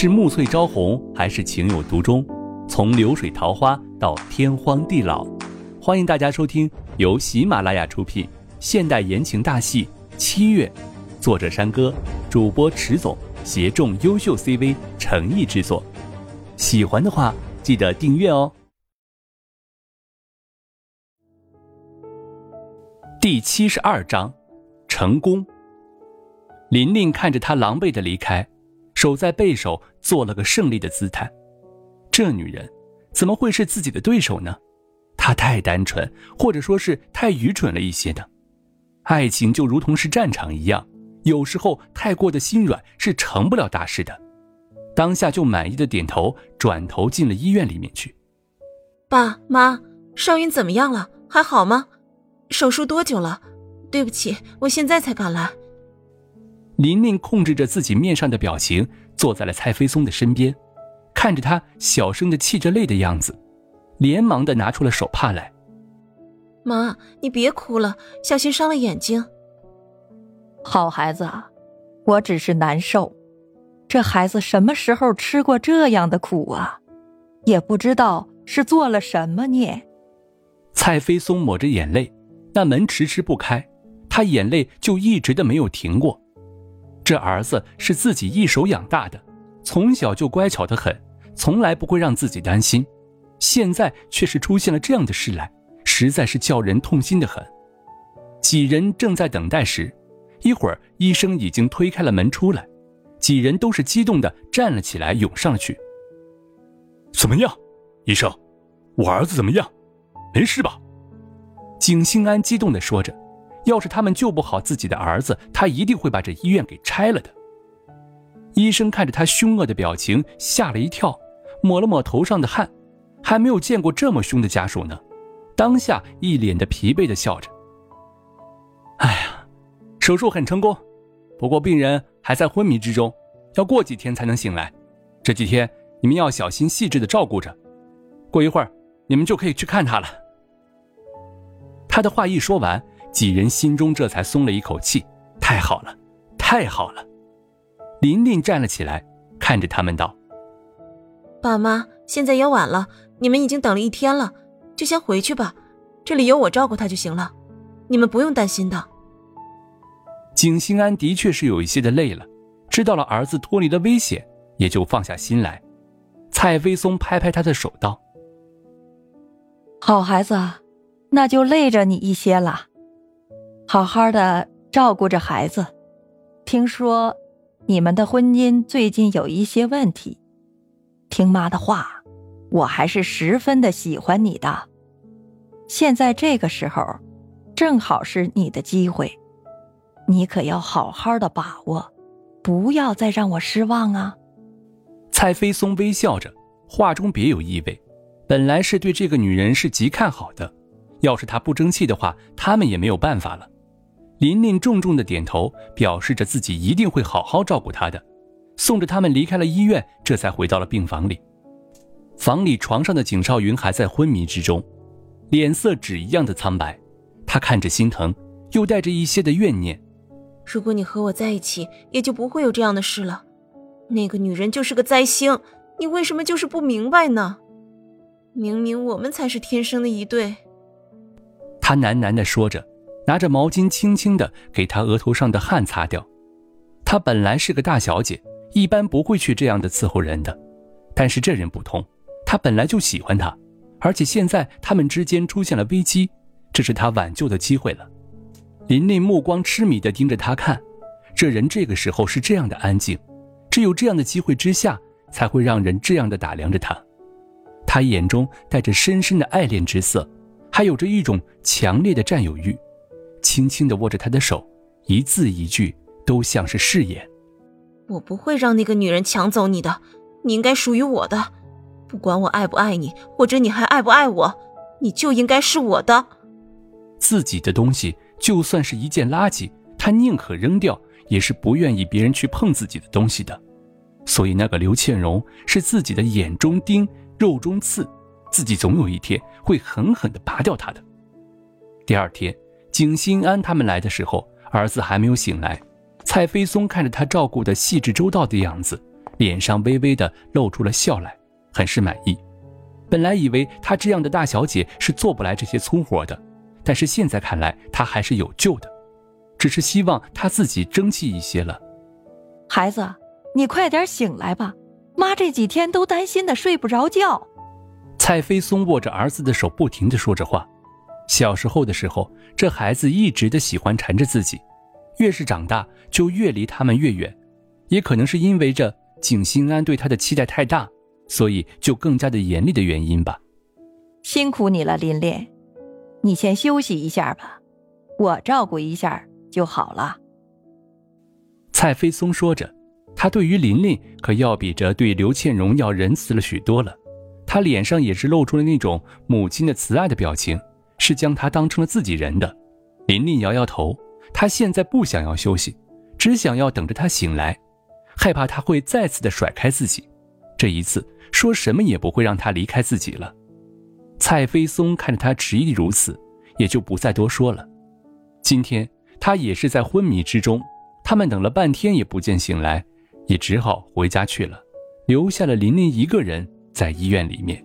是暮翠朝红，还是情有独钟？从流水桃花到天荒地老，欢迎大家收听由喜马拉雅出品现代言情大戏《七月》，作者山歌，主播迟总，协众优秀 CV 诚意制作。喜欢的话，记得订阅哦。第七十二章，成功。琳琳看着他狼狈的离开。手在背手做了个胜利的姿态，这女人怎么会是自己的对手呢？她太单纯，或者说是太愚蠢了一些呢。爱情就如同是战场一样，有时候太过的心软是成不了大事的。当下就满意的点头，转头进了医院里面去。爸妈，少云怎么样了？还好吗？手术多久了？对不起，我现在才赶来。琳琳控制着自己面上的表情，坐在了蔡飞松的身边，看着他小声的泣着泪的样子，连忙的拿出了手帕来。妈，你别哭了，小心伤了眼睛。好孩子，我只是难受。这孩子什么时候吃过这样的苦啊？也不知道是做了什么孽。蔡飞松抹着眼泪，那门迟迟不开，他眼泪就一直的没有停过。这儿子是自己一手养大的，从小就乖巧的很，从来不会让自己担心。现在却是出现了这样的事来，实在是叫人痛心的很。几人正在等待时，一会儿医生已经推开了门出来，几人都是激动的站了起来，涌上去。怎么样，医生？我儿子怎么样？没事吧？景兴安激动的说着。要是他们救不好自己的儿子，他一定会把这医院给拆了的。医生看着他凶恶的表情，吓了一跳，抹了抹头上的汗，还没有见过这么凶的家属呢。当下一脸的疲惫的笑着：“哎呀，手术很成功，不过病人还在昏迷之中，要过几天才能醒来。这几天你们要小心细致的照顾着，过一会儿你们就可以去看他了。”他的话一说完。几人心中这才松了一口气，太好了，太好了！琳琳站了起来，看着他们道：“爸妈，现在也晚了，你们已经等了一天了，就先回去吧，这里有我照顾他就行了，你们不用担心的。”景心安的确是有一些的累了，知道了儿子脱离了危险，也就放下心来。蔡飞松拍拍他的手道：“好孩子，那就累着你一些了。”好好的照顾着孩子。听说你们的婚姻最近有一些问题，听妈的话，我还是十分的喜欢你的。现在这个时候，正好是你的机会，你可要好好的把握，不要再让我失望啊！蔡飞松微笑着，话中别有意味。本来是对这个女人是极看好的，要是她不争气的话，他们也没有办法了。琳琳重重的点头，表示着自己一定会好好照顾她的，送着他们离开了医院，这才回到了病房里。房里床上的景少云还在昏迷之中，脸色纸一样的苍白，他看着心疼，又带着一些的怨念。如果你和我在一起，也就不会有这样的事了。那个女人就是个灾星，你为什么就是不明白呢？明明我们才是天生的一对。他喃喃的说着。拿着毛巾，轻轻地给她额头上的汗擦掉。她本来是个大小姐，一般不会去这样的伺候人的。但是这人不同，他本来就喜欢她，而且现在他们之间出现了危机，这是他挽救的机会了。琳琳目光痴迷地盯着他看，这人这个时候是这样的安静，只有这样的机会之下，才会让人这样的打量着他。他眼中带着深深的爱恋之色，还有着一种强烈的占有欲。轻轻地握着他的手，一字一句都像是誓言。我不会让那个女人抢走你的，你应该属于我的。不管我爱不爱你，或者你还爱不爱我，你就应该是我的。自己的东西就算是一件垃圾，他宁可扔掉，也是不愿意别人去碰自己的东西的。所以那个刘倩蓉是自己的眼中钉、肉中刺，自己总有一天会狠狠地拔掉她的。第二天。景心安他们来的时候，儿子还没有醒来。蔡飞松看着他照顾的细致周到的样子，脸上微微的露出了笑来，很是满意。本来以为她这样的大小姐是做不来这些粗活的，但是现在看来她还是有救的，只是希望她自己争气一些了。孩子，你快点醒来吧，妈这几天都担心的睡不着觉。蔡飞松握着儿子的手，不停的说着话。小时候的时候，这孩子一直的喜欢缠着自己，越是长大就越离他们越远。也可能是因为这景心安对他的期待太大，所以就更加的严厉的原因吧。辛苦你了，琳琳，你先休息一下吧，我照顾一下就好了。蔡飞松说着，他对于琳琳可要比着对刘倩蓉要仁慈了许多了，他脸上也是露出了那种母亲的慈爱的表情。是将他当成了自己人的，琳琳摇摇头，她现在不想要休息，只想要等着他醒来，害怕他会再次的甩开自己，这一次说什么也不会让他离开自己了。蔡飞松看着他执意如此，也就不再多说了。今天他也是在昏迷之中，他们等了半天也不见醒来，也只好回家去了，留下了琳琳一个人在医院里面。